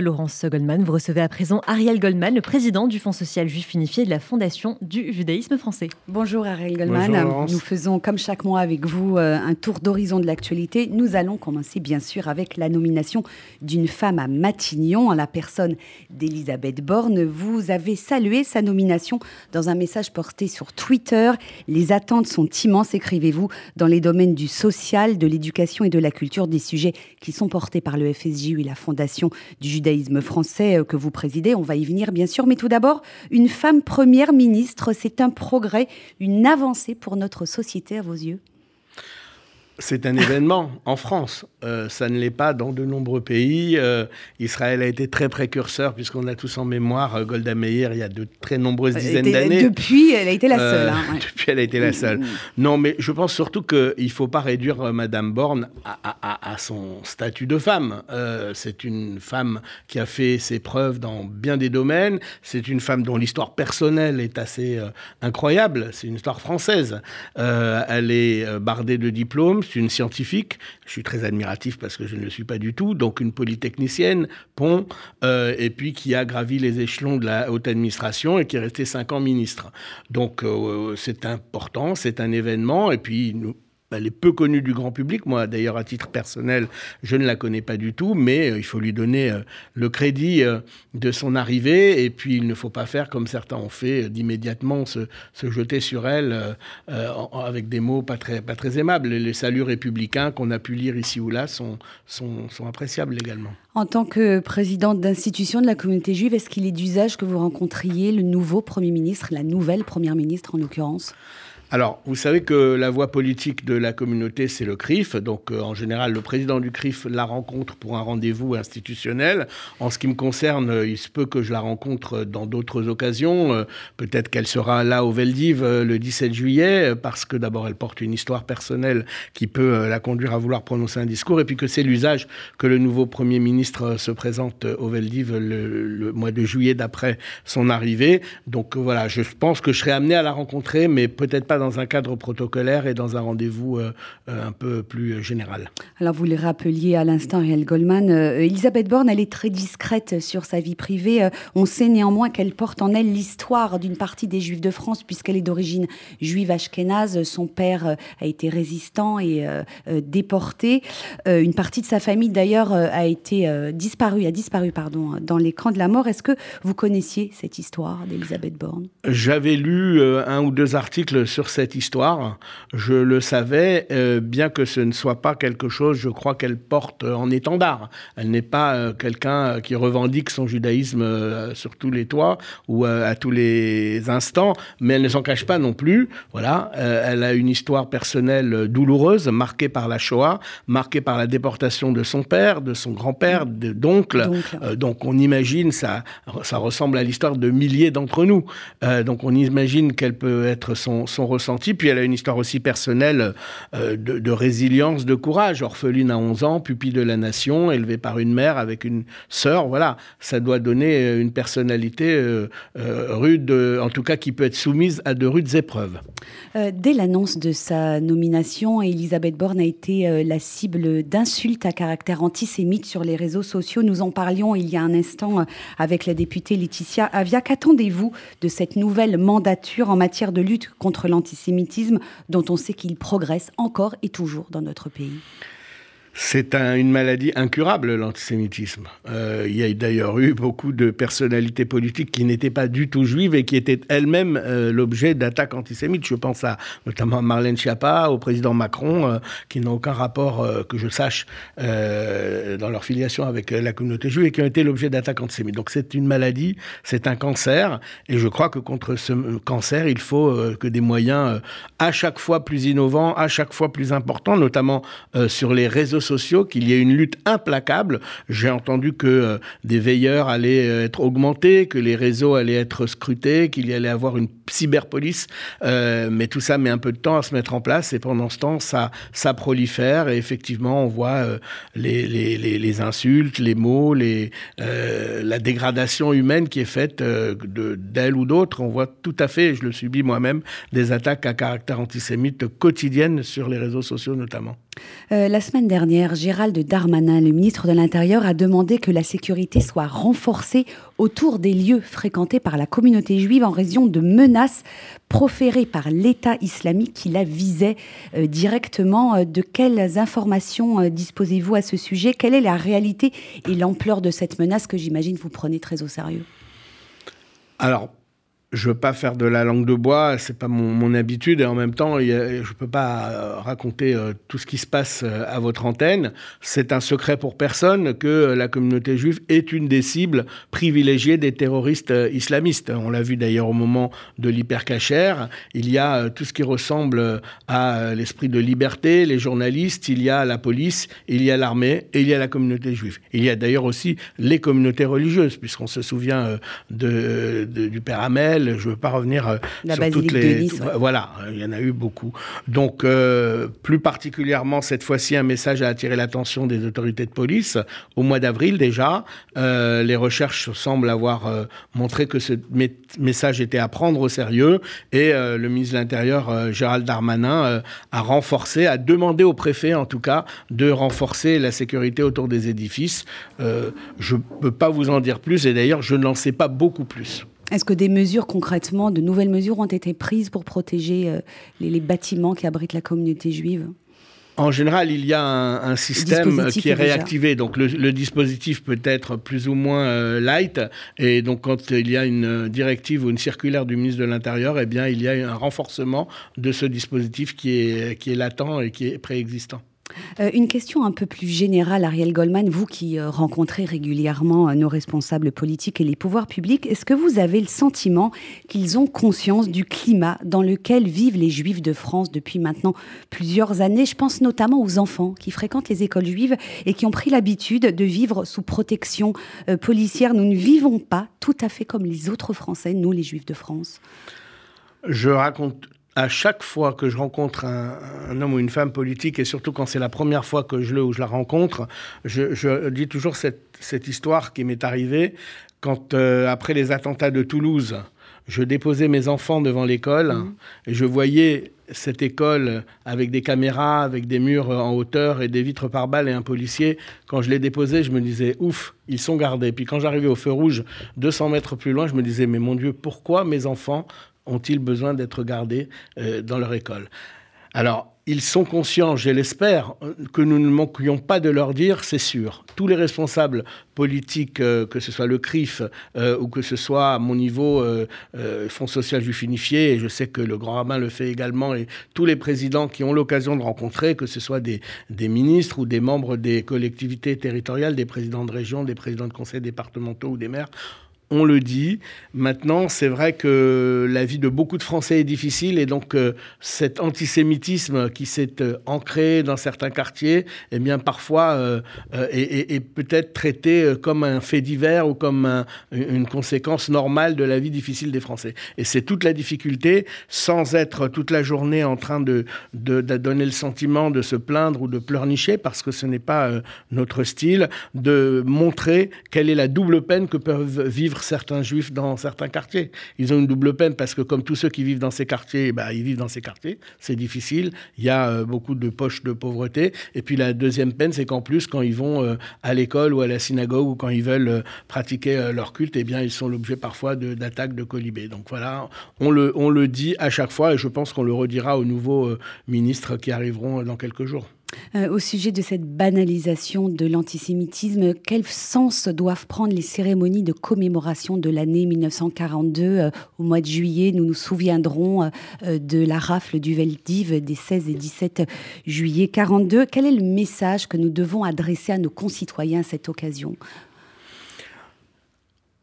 Laurence Goldman, vous recevez à présent Ariel Goldman, le président du Fonds social juif unifié de la Fondation du judaïsme français. Bonjour Ariel Goldman. Nous faisons comme chaque mois avec vous euh, un tour d'horizon de l'actualité. Nous allons commencer bien sûr avec la nomination d'une femme à Matignon en la personne d'Elisabeth Borne. Vous avez salué sa nomination dans un message porté sur Twitter. Les attentes sont immenses, écrivez-vous, dans les domaines du social, de l'éducation et de la culture, des sujets qui sont portés par le FSJU et la Fondation du judaïsme français euh, que vous présidez. On va y venir, bien sûr. Mais tout d'abord, une femme première ministre, c'est un progrès, une avancée pour notre société à vos yeux? C'est un événement en France. Euh, ça ne l'est pas dans de nombreux pays. Euh, Israël a été très précurseur, puisqu'on a tous en mémoire euh, Golda Meir il y a de très nombreuses dizaines d'années. Depuis, elle a été la seule. Hein, depuis, elle a été la seule. Non, mais je pense surtout qu'il ne faut pas réduire Madame Borne à, à, son statut de femme. c'est une femme qui a fait ses preuves dans bien des domaines. C'est une femme dont l'histoire personnelle est assez incroyable. C'est une histoire française. elle est bardée de diplômes une scientifique. Je suis très admiratif parce que je ne le suis pas du tout. Donc une polytechnicienne, pont, euh, et puis qui a gravi les échelons de la haute administration et qui est restée cinq ans ministre. Donc euh, c'est important, c'est un événement. Et puis nous, elle est peu connue du grand public. Moi, d'ailleurs, à titre personnel, je ne la connais pas du tout, mais euh, il faut lui donner euh, le crédit euh, de son arrivée. Et puis, il ne faut pas faire comme certains ont fait, d'immédiatement se, jeter sur elle avec des mots pas très, pas très aimables. Les saluts républicains qu'on a pu lire ici ou là sont, sont, sont appréciables également. En tant que présidente d'institution de la communauté juive, est-ce qu'il est d'usage que vous rencontriez le nouveau Premier ministre, la nouvelle Première ministre en l'occurrence? Alors, vous savez que la voie politique de la communauté, c'est le CRIF. Donc, euh, en général, le président du CRIF la rencontre pour un rendez-vous institutionnel. En ce qui me concerne, euh, il se peut que je la rencontre dans d'autres occasions. Euh, peut-être qu'elle sera là au Veldiv le 17 juillet, parce que d'abord, elle porte une histoire personnelle qui peut la conduire à vouloir prononcer un discours, et puis que c'est l'usage que le nouveau Premier ministre se présente au Veldiv le mois de juillet d'après son arrivée. Donc, voilà, je pense que je serai amené à la rencontrer, mais peut-être pas dans un cadre protocolaire et dans un rendez-vous euh, euh, un peu plus général. Alors vous le rappeliez à l'instant, Ariel Goldman, euh, Elisabeth Borne, elle est très discrète sur sa vie privée. on sait néanmoins qu'elle porte en elle l'histoire d'une partie des Juifs de France, puisqu'elle est d'origine juive ashkénaze. Son père a été résistant et déporté. une partie de sa famille, d'ailleurs, a été disparue, a disparu, pardon, dans l'écran de la mort. Est-ce que vous connaissiez cette histoire d'Elisabeth Borne? J'avais lu un ou deux articles sur cette histoire. Je le savais, euh, bien que ce ne soit pas quelque chose, je crois qu'elle porte en étendard. Elle n'est pas euh, quelqu'un qui revendique son judaïsme euh, sur tous les toits ou à tous les instants, mais elle ne s'en cache pas non plus. Voilà, elle a une histoire personnelle douloureuse, marquée par la Shoah, marquée par la déportation de son père, de son grand-père, d'oncle. donc on imagine, ça, ça ressemble à l'histoire de milliers d'entre nous. donc on imagine quelle peut être son, son Puis elle a une histoire aussi personnelle euh, de, résilience, de courage. Orpheline à 11 ans, pupille de la nation, élevée par une mère avec une sœur. Voilà, ça doit donner euh, une personnalité euh, rude, en tout cas qui peut être soumise à de rudes épreuves. dès l'annonce de sa nomination, Elisabeth Borne a été la cible d'insultes à caractère antisémite sur les réseaux sociaux. Nous en parlions il y a un instant avec la députée Laetitia Avia. Qu'attendez-vous de cette nouvelle mandature en matière de lutte contre l'antisémitisme? Dont on sait qu'il progresse encore et toujours dans notre pays c'est une maladie incurable, l'antisémitisme. Euh, il y a d'ailleurs eu beaucoup de personnalités politiques qui n'étaient pas du tout juives et qui étaient elles-mêmes euh, l'objet d'attaques antisémites. Je pense à notamment Marlène Schiappa, au président Macron, euh, qui n'ont aucun rapport, que je sache, dans leur filiation avec la communauté juive et qui ont été l'objet d'attaques antisémites. Donc c'est une maladie, c'est un cancer, et je crois que contre ce cancer, il faut que des moyens à chaque fois plus innovants, à chaque fois plus importants, notamment sur les réseaux sociaux qu'il y ait une lutte implacable. J'ai entendu que euh, des veilleurs allaient euh, être augmentés, que les réseaux allaient être scrutés, qu'il y allait avoir une cyberpolice. Euh, mais tout ça met un peu de temps à se mettre en place et pendant ce temps, ça, ça prolifère et effectivement, on voit les, les, les, insultes, les mots, les, la dégradation humaine qui est faite d'elle ou d'autres. On voit tout à fait, je le subis moi-même, des attaques à caractère antisémite quotidiennes sur les réseaux sociaux notamment. Euh, la semaine dernière, Gérald Darmanin, le ministre de l'Intérieur, a demandé que la sécurité soit renforcée autour des lieux fréquentés par la communauté juive en raison de menaces proférées par l'État islamique qui la visait euh, directement. Euh, de quelles informations disposez-vous à ce sujet? Quelle est la réalité et l'ampleur de cette menace que j'imagine vous prenez très au sérieux? Alors, je veux pas faire de la langue de bois, c'est pas mon, habitude, et en même temps, je peux pas euh, raconter euh, tout ce qui se passe euh, à votre antenne. C'est un secret pour personne que la communauté juive est une des cibles privilégiées des terroristes islamistes. On l'a vu d'ailleurs au moment de l'hypercachère. Il y a tout ce qui ressemble à l'esprit de liberté, les journalistes, il y a la police, il y a l'armée et il y a la communauté juive. Il y a d'ailleurs aussi les communautés religieuses, puisqu'on se souvient du Père Hamel, je ne veux pas revenir euh, sur toutes les. Voilà, il y en a eu beaucoup. Donc, euh, plus particulièrement cette fois-ci, un message a attiré l'attention des autorités de police. Au mois d'avril déjà, euh, les recherches semblent avoir montré que ce message était à prendre au sérieux et le ministre de l'Intérieur, Gérald Darmanin, a renforcé, a demandé au préfet en tout cas de renforcer la sécurité autour des édifices. je ne peux pas vous en dire plus et d'ailleurs, je n'en sais pas beaucoup plus. Est-ce que des mesures concrètement, de nouvelles mesures ont été prises pour protéger euh, les, bâtiments qui abritent la communauté juive? En général, il y a un, système qui est réactivé. Donc le, dispositif peut être plus ou moins euh, light. Et donc quand il y a une directive ou une circulaire du ministre de l'Intérieur, eh bien il y a un renforcement de ce dispositif qui est, qui est latent et qui est préexistant. Euh, une question un peu plus générale, Ariel Goldman, vous qui euh, rencontrez régulièrement euh, nos responsables politiques et les pouvoirs publics, est-ce que vous avez le sentiment qu'ils ont conscience du climat dans lequel vivent les Juifs de France depuis maintenant plusieurs années? Je pense notamment aux enfants qui fréquentent les écoles juives et qui ont pris l'habitude de vivre sous protection policière. Nous ne vivons pas tout à fait comme les autres Français, nous les Juifs de France. Je raconte à chaque fois que je rencontre un, homme ou une femme politique, et surtout quand c'est la première fois que je le ou je la rencontre, je, dis toujours cette, histoire qui m'est arrivée quand, euh, après les attentats de Toulouse, je déposais mes enfants devant l'école mmh. et je voyais cette école avec des caméras, avec des murs en hauteur et des vitres par balles et un policier. Quand je les déposais, je me disais, ouf, ils sont gardés. Puis quand j'arrivais au feu rouge, 200 mètres plus loin, je me disais, mais mon Dieu, pourquoi mes enfants ont-ils besoin d'être gardés euh, dans leur école? Alors, ils sont conscients, je l'espère, que nous ne manquions pas de leur dire, c'est sûr. Tous les responsables politiques, euh, que ce soit le CRIF euh, ou que ce soit à mon niveau Fonds social juif unifié, et je sais que le Grand Rabbin le fait également, et tous les présidents qui ont l'occasion de rencontrer, que ce soit des, des, ministres ou des membres des collectivités territoriales, des présidents de région, des présidents de conseils départementaux ou des maires, on le dit. Maintenant, c'est vrai que la vie de beaucoup de Français est difficile et donc euh, cet antisémitisme qui s'est euh, ancré dans certains quartiers, eh bien parfois euh, est, peut-être traité comme un fait divers ou comme une conséquence normale de la vie difficile des Français. Et c'est toute la difficulté, sans être toute la journée en train de, donner le sentiment de se plaindre ou de pleurnicher, parce que ce n'est pas notre style, de montrer quelle est la double peine que peuvent certains juifs dans certains quartiers. Ils ont une double peine parce que comme tous ceux qui vivent dans ces quartiers, bah, ils vivent dans ces quartiers, c'est difficile, il y a euh, beaucoup de poches de pauvreté. Et puis la deuxième peine, c'est qu'en plus, quand ils vont euh, à l'école ou à la synagogue ou quand ils veulent euh, pratiquer leur culte, eh bien, ils sont l'objet parfois d'attaques de, colibés. Donc voilà, on le, on le dit à chaque fois et je pense qu'on le redira aux nouveaux ministres qui arriveront dans quelques jours. Euh, au sujet de cette banalisation de l'antisémitisme, quel sens doivent prendre les cérémonies de commémoration de l'année 1942 euh, Au mois de juillet, nous nous souviendrons euh, de la rafle du Veldiv des 16 et 17 juillet 42. Quel est le message que nous devons adresser à nos concitoyens à cette occasion?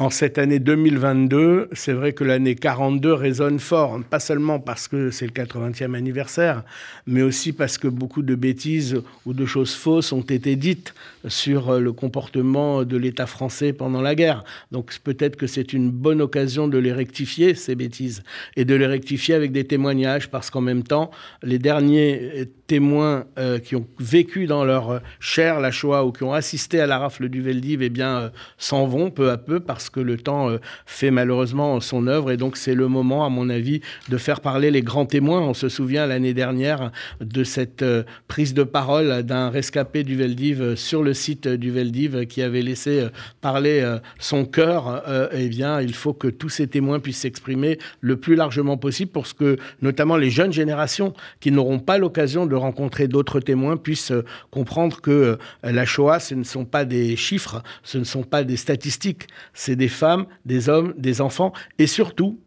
En cette année 2022, c'est vrai que l'année 42 résonne fort, pas seulement parce que c'est le 80e anniversaire, mais aussi parce que beaucoup de bêtises ou de choses fausses ont été dites sur euh, le comportement de l'État français pendant la guerre. Donc peut-être que c'est une bonne occasion de les rectifier, ces bêtises, et de les rectifier avec des témoignages, parce qu'en même temps, les derniers témoins euh, qui ont vécu dans leur chair la Shoah ou qui ont assisté à la rafle du Veldiv, eh bien, euh, s'en vont peu à peu parce que le temps euh, fait malheureusement son œuvre. Et donc, c'est le moment, à mon avis, de faire parler les grands témoins. On se souvient l'année dernière de cette prise de parole d'un rescapé du Veldiv sur le site du Veldiv qui avait laissé parler son cœur. eh bien, il faut que tous ces témoins puissent s'exprimer le plus largement possible pour que, notamment les jeunes générations qui n'auront pas l'occasion de rencontrer d'autres témoins puissent euh, comprendre que euh, la Shoah, ce ne sont pas des chiffres, ce ne sont pas des statistiques, c'est des femmes, des hommes, des enfants, et surtout,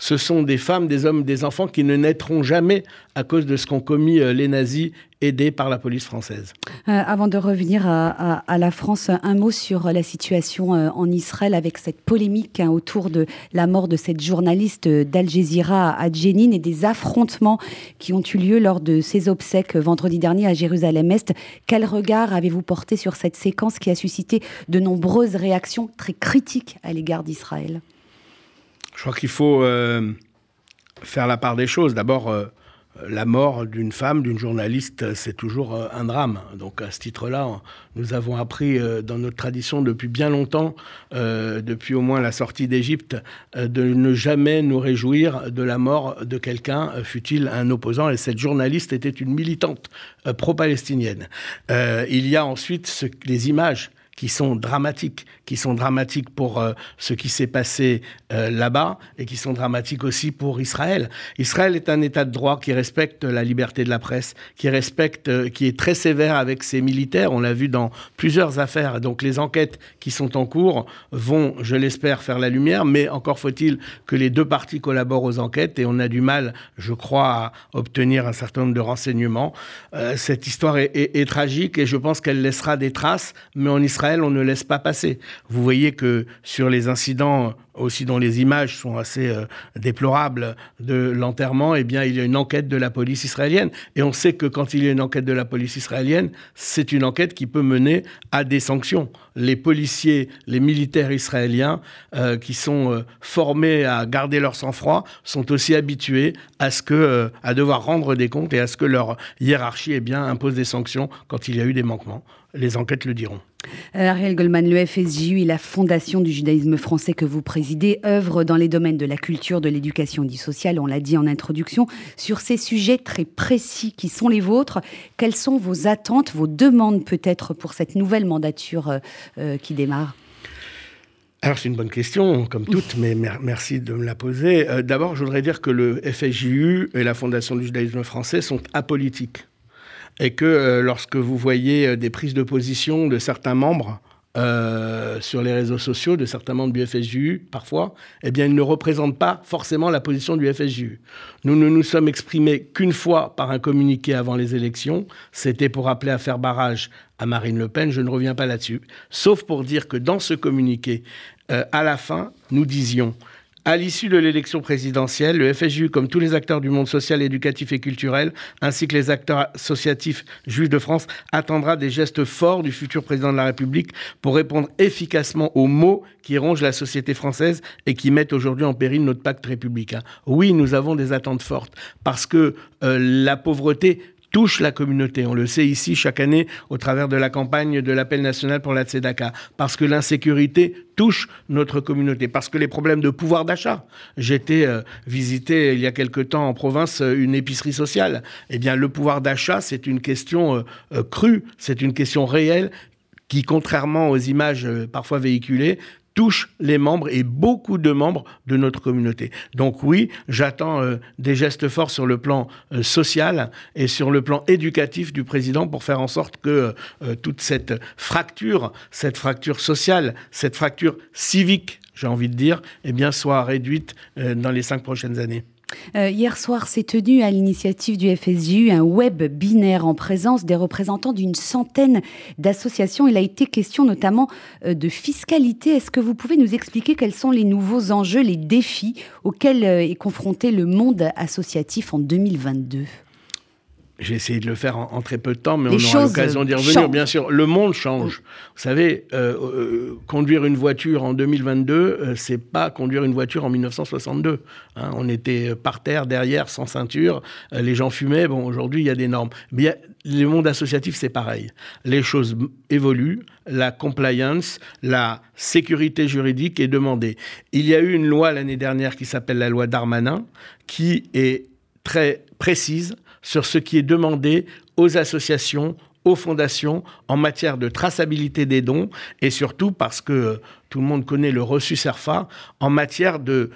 ce sont des femmes, des hommes, des enfants qui ne naîtront jamais à cause de ce qu'ont commis euh, les nazis aidés par la police française. Euh, avant de revenir à, la France, un mot sur la situation euh, en Israël avec cette polémique hein, autour de la mort de cette journaliste d'Al Jazeera à Jenin et des affrontements qui ont eu lieu lors de ses obsèques vendredi dernier à Jérusalem-Est. Quel regard avez-vous porté sur cette séquence qui a suscité de nombreuses réactions très critiques à l'égard d'Israël? Je crois qu'il faut euh, faire la part des choses. D'abord, euh, la mort d'une femme, d'une journaliste, c'est toujours euh, un drame. Donc à ce titre-là, nous avons appris dans notre tradition depuis bien longtemps, depuis au moins la sortie d'Égypte, de ne jamais nous réjouir de la mort de quelqu'un, fut-il un opposant. Et cette journaliste était une militante pro-palestinienne. il y a ensuite les images qui sont dramatiques, qui sont dramatiques pour euh, ce qui s'est passé euh, là-bas et qui sont dramatiques aussi pour Israël. Israël est un État de droit qui respecte la liberté de la presse, qui respecte, euh, qui est très sévère avec ses militaires. On l'a vu dans plusieurs affaires. Donc les enquêtes qui sont en cours vont, je l'espère, faire la lumière. Mais encore faut-il que les deux parties collaborent aux enquêtes et on a du mal, je crois, à obtenir un certain nombre de renseignements. cette histoire est, est tragique et je pense qu'elle laissera des traces. Mais en Israël on ne laisse pas passer. Vous voyez que sur les incidents aussi dont les images sont assez euh, déplorables de l'enterrement, eh bien, il y a une enquête de la police israélienne. Et on sait que quand il y a une enquête de la police israélienne, c'est une enquête qui peut mener à des sanctions. Les policiers, les militaires israéliens euh, qui sont euh, formés à garder leur sang-froid sont aussi habitués à ce que, à devoir rendre des comptes et à ce que leur hiérarchie, eh bien, impose des sanctions quand il y a eu des manquements. Les enquêtes le diront. Ariel Goldman, le FSJU et la Fondation du judaïsme français que vous présidez œuvrent dans les domaines de la culture, de l'éducation du social, on l'a dit en introduction. Sur ces sujets très précis qui sont les vôtres, quelles sont vos attentes, vos demandes peut-être pour cette nouvelle mandature euh, euh, qui démarre? Alors c'est une bonne question, comme toutes, mais merci de me la poser. Euh, d'abord, je voudrais dire que le FSJU et la Fondation du judaïsme français sont apolitiques et que euh, lorsque vous voyez euh, des prises de position de certains membres euh, sur les réseaux sociaux, de certains membres du FSJU, parfois, eh bien, ils ne représentent pas forcément la position du FSJU. Nous ne nous sommes exprimés qu'une fois par un communiqué avant les élections. C'était pour appeler à faire barrage à Marine Le Pen. Je ne reviens pas là-dessus. Sauf pour dire que dans ce communiqué, à la fin, nous disions à l'issue de l'élection présidentielle, le FSJU, comme tous les acteurs du monde social, éducatif et culturel, ainsi que les acteurs associatifs juifs de France, attendra des gestes forts du futur président de la République pour répondre efficacement aux mots qui rongent la société française et qui mettent aujourd'hui en péril notre pacte républicain. Oui, nous avons des attentes fortes parce que euh, la pauvreté touche la communauté. On le sait ici chaque année au travers de la campagne de l'appel national pour la Tzedaka. Parce que l'insécurité touche notre communauté. Parce que les problèmes de pouvoir d'achat. J'étais euh, visité il y a quelque temps en province euh, une épicerie sociale. Eh bien, le pouvoir d'achat, c'est une question euh, crue, c'est une question réelle qui, contrairement aux images parfois véhiculées, touche les membres et beaucoup de membres de notre communauté. Donc oui, j'attends euh, des gestes forts sur le plan euh, social et sur le plan éducatif du président pour faire en sorte que euh, toute cette fracture, cette fracture sociale, cette fracture civique, j'ai envie de dire, eh bien, soit réduite dans les cinq prochaines années. Euh, hier soir s'est tenu à l'initiative du FSJU un web binaire en présence des représentants d'une centaine d'associations. Il a été question notamment euh, de fiscalité. Est-ce que vous pouvez nous expliquer quels sont les nouveaux enjeux, les défis auxquels euh, est confronté le monde associatif en 2022 J'ai essayé de le faire en, très peu de temps, mais on aura l'occasion d'y revenir. Bien sûr, le monde change. Vous savez, euh, euh, conduire une voiture en 2022, euh, c'est pas conduire une voiture en 1962. Hein. on était par terre, derrière, sans ceinture. les gens fumaient. Bon, aujourd'hui, il y a des normes. Mais le monde associatif, c'est pareil. Les choses évoluent. La compliance, la sécurité juridique est demandée. Il y a eu une loi l'année dernière qui s'appelle la loi Darmanin, qui est très précise sur ce qui est demandé aux associations, aux fondations en matière de traçabilité des dons et surtout parce que tout le monde connaît le reçu SERFA en matière de,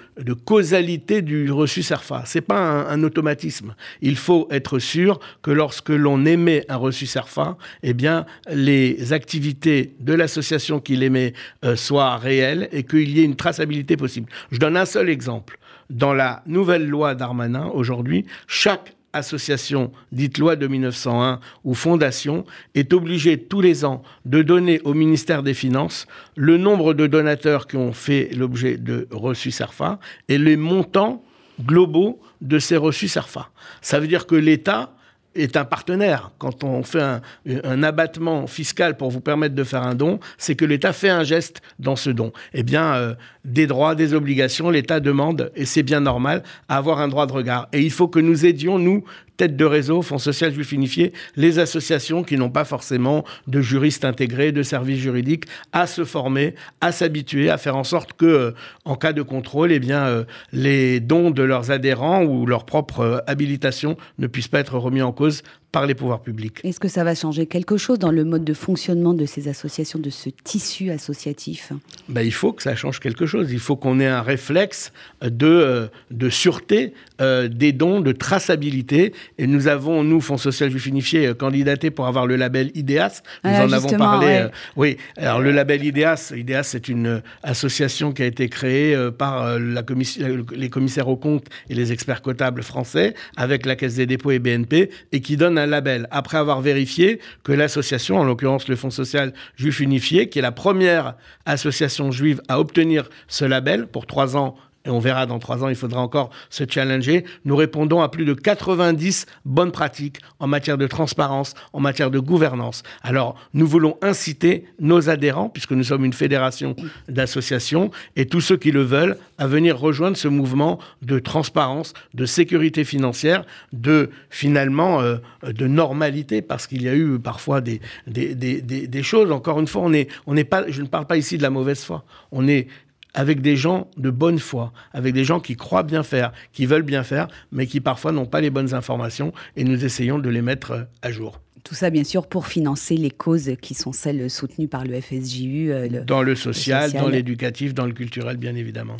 causalité du reçu SERFA. C'est pas un, automatisme. Il faut être sûr que lorsque l'on émet un reçu SERFA, eh bien les activités de l'association qui l'émet euh, soient réelles et qu'il y ait une traçabilité possible. Je donne un seul exemple. Dans la nouvelle loi Darmanin aujourd'hui, chaque association dite loi de 1901 ou fondation est obligée tous les ans de donner au ministère des Finances le nombre de donateurs qui ont fait l'objet de reçus SERFA et les montants globaux de ces reçus SERFA. Ça veut dire que l'État est un partenaire. Quand on fait un, abattement fiscal pour vous permettre de faire un don, c'est que l'État fait un geste dans ce don. Eh bien, euh, des droits, des obligations, l'État demande, et c'est bien normal, à avoir un droit de regard. Et il faut que nous aidions, nous, tête de réseau, Fonds social juif unifié, les associations qui n'ont pas forcément de juristes intégrés, de services juridiques, à se former, à s'habituer, à faire en sorte que, euh, en cas de contrôle, eh euh, les dons de leurs adhérents ou leur propre euh, habilitation ne puissent pas être remis en cause par les pouvoirs publics. Est-ce que ça va changer quelque chose dans le mode de fonctionnement de ces associations, de ce tissu associatif? Ben, Il faut que ça change quelque chose. Il faut qu'on ait un réflexe de, euh, de sûreté euh, des dons, de traçabilité. Et nous avons, nous, Fonds social juif unifié, euh, candidaté pour avoir le label IDEAS. Nous ah, en avons parlé. oui, alors le label IDEAS, IDEAS, c'est une association qui a été créée par la commission, les commissaires aux comptes et les experts comptables français, avec la Caisse des dépôts et BNP, et qui donne un label après avoir vérifié que l'association, en l'occurrence le Fonds social juif unifié, qui est la première association juive à obtenir ce label pour trois ans et on verra dans trois ans, il faudra encore se challenger, nous répondons à plus de 90 bonnes pratiques en matière de transparence, en matière de gouvernance. Alors, nous voulons inciter nos adhérents, puisque nous sommes une fédération d'associations, et tous ceux qui le veulent, à venir rejoindre ce mouvement de transparence, de sécurité financière, de finalement euh, de normalité, parce qu'il y a eu parfois des, des, des, des, choses. Encore une fois, on est, on pas, je ne parle pas ici de la mauvaise foi. On est avec des gens de bonne foi, avec des gens qui croient bien faire, qui veulent bien faire, mais qui parfois n'ont pas les bonnes informations et nous essayons de les mettre euh, à jour. Tout ça, bien sûr, pour financer les causes qui sont celles soutenues par le FSJU. Euh, dans le social, dans l'éducatif, dans le culturel, bien évidemment.